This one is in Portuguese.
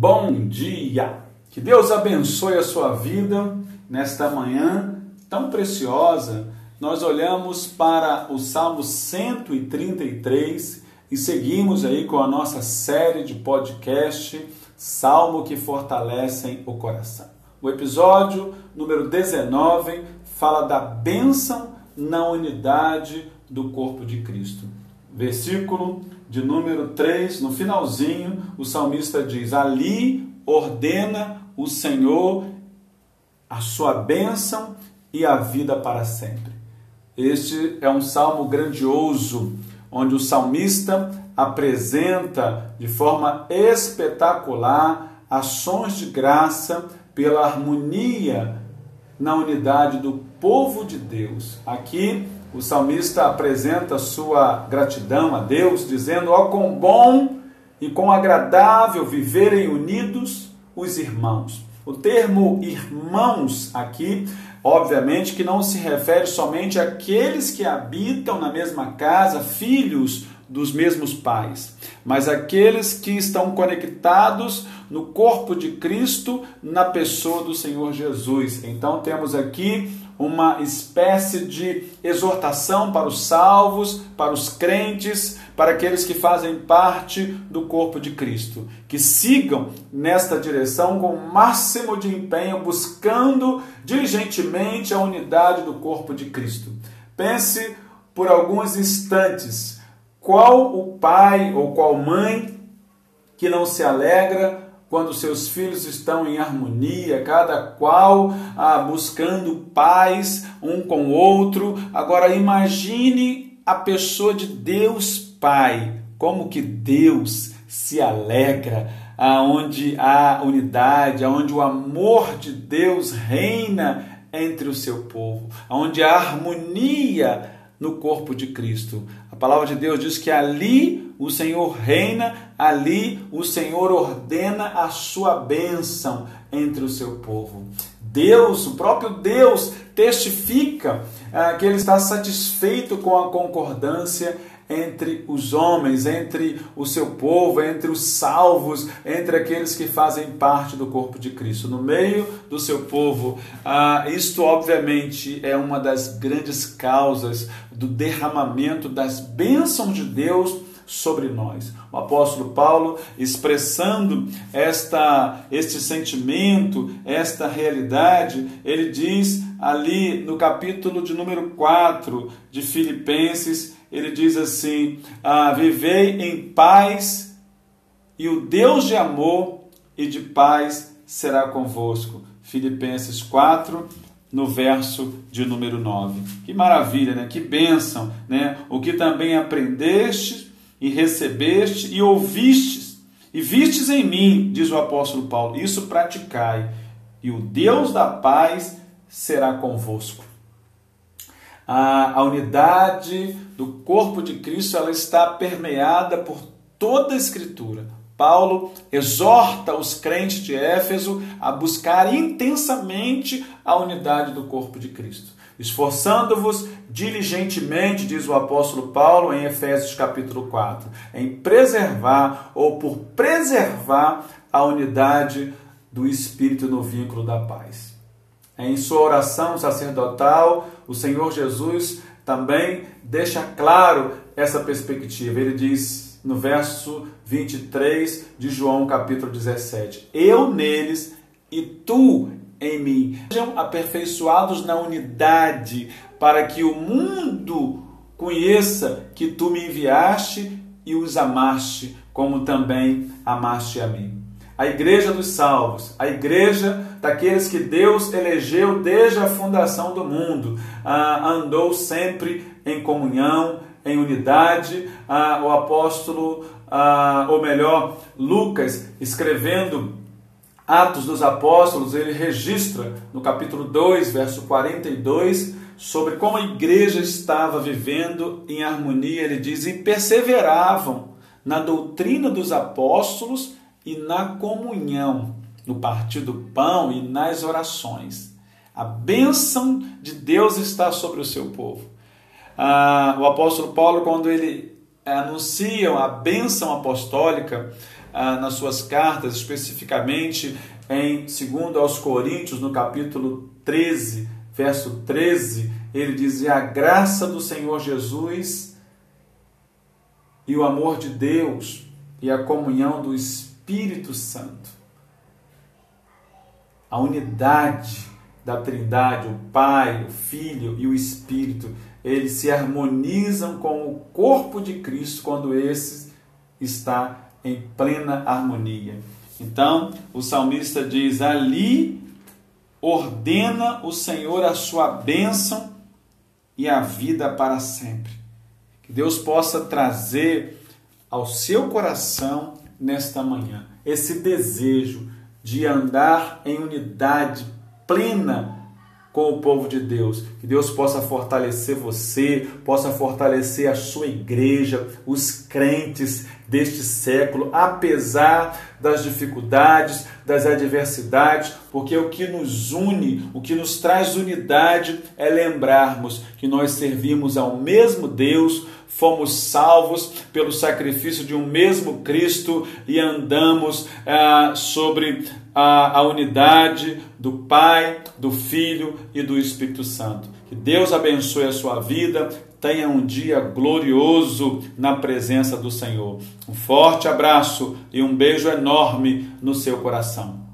Bom dia! Que Deus abençoe a sua vida nesta manhã tão preciosa. Nós olhamos para o Salmo 133 e seguimos aí com a nossa série de podcast Salmo que fortalecem o coração. O episódio número 19 fala da bênção na unidade do corpo de Cristo. Versículo de número 3, no finalzinho, o salmista diz: Ali ordena o Senhor a sua bênção e a vida para sempre. Este é um salmo grandioso, onde o salmista apresenta de forma espetacular ações de graça pela harmonia na unidade do povo de Deus. Aqui o salmista apresenta sua gratidão a Deus, dizendo: Ó, oh, quão bom e quão agradável viverem unidos os irmãos. O termo irmãos aqui, obviamente, que não se refere somente àqueles que habitam na mesma casa, filhos dos mesmos pais, mas aqueles que estão conectados no corpo de Cristo, na pessoa do Senhor Jesus. Então temos aqui uma espécie de exortação para os salvos, para os crentes, para aqueles que fazem parte do corpo de Cristo, que sigam nesta direção com o máximo de empenho, buscando diligentemente a unidade do corpo de Cristo. Pense por alguns instantes qual o pai ou qual mãe que não se alegra quando seus filhos estão em harmonia, cada qual ah, buscando paz um com o outro. Agora imagine a pessoa de Deus Pai, como que Deus se alegra aonde há unidade, aonde o amor de Deus reina entre o seu povo, aonde há harmonia no corpo de Cristo. Palavra de Deus diz que ali o Senhor reina, ali o Senhor ordena a sua bênção entre o seu povo. Deus, o próprio Deus, testifica ah, que ele está satisfeito com a concordância entre os homens, entre o seu povo, entre os salvos, entre aqueles que fazem parte do corpo de Cristo, no meio do seu povo. Ah, isto, obviamente, é uma das grandes causas do derramamento das bênçãos de Deus sobre nós. O apóstolo Paulo, expressando esta, este sentimento, esta realidade, ele diz ali no capítulo de número 4 de Filipenses, ele diz assim: ah, Vivei em paz, e o Deus de amor e de paz será convosco. Filipenses 4, no verso de número 9. Que maravilha, né? Que bênção, né? O que também aprendeste e recebeste e ouvistes e vistes em mim, diz o apóstolo Paulo, isso praticai, e o Deus da paz será convosco a, a unidade do corpo de Cristo ela está permeada por toda a Escritura. Paulo exorta os crentes de Éfeso a buscar intensamente a unidade do corpo de Cristo. Esforçando-vos diligentemente, diz o apóstolo Paulo em Efésios capítulo 4, em preservar ou por preservar a unidade do Espírito no vínculo da paz. Em sua oração sacerdotal, o Senhor Jesus também deixa claro essa perspectiva. Ele diz no verso 23 de João, capítulo 17: Eu neles e tu em mim. Sejam aperfeiçoados na unidade, para que o mundo conheça que tu me enviaste e os amaste, como também amaste a mim a igreja dos salvos, a igreja daqueles que Deus elegeu desde a fundação do mundo, ah, andou sempre em comunhão, em unidade. Ah, o apóstolo, ah, ou melhor, Lucas, escrevendo Atos dos Apóstolos, ele registra no capítulo 2, verso 42, sobre como a igreja estava vivendo em harmonia. Ele diz: e perseveravam na doutrina dos apóstolos e na comunhão, no partir do pão e nas orações. A bênção de Deus está sobre o seu povo. Ah, o apóstolo Paulo, quando ele anuncia a bênção apostólica, ah, nas suas cartas, especificamente em 2 aos Coríntios, no capítulo 13, verso 13, ele diz: A graça do Senhor Jesus e o amor de Deus e a comunhão do Espírito Santo, a unidade da Trindade, o Pai, o Filho e o Espírito, eles se harmonizam com o corpo de Cristo quando esse está em plena harmonia. Então, o salmista diz: Ali ordena o Senhor a sua bênção e a vida para sempre. Que Deus possa trazer ao seu coração nesta manhã. Esse desejo de andar em unidade plena com o povo de Deus. Que Deus possa fortalecer você, possa fortalecer a sua igreja, os crentes deste século, apesar das dificuldades, das adversidades, porque o que nos une, o que nos traz unidade é lembrarmos que nós servimos ao mesmo Deus, fomos salvos pelo sacrifício de um mesmo Cristo e andamos ah, sobre a, a unidade do Pai, do Filho e do Espírito Santo. Que Deus abençoe a sua vida, tenha um dia glorioso na presença do Senhor. Um forte abraço e um beijo enorme no seu coração.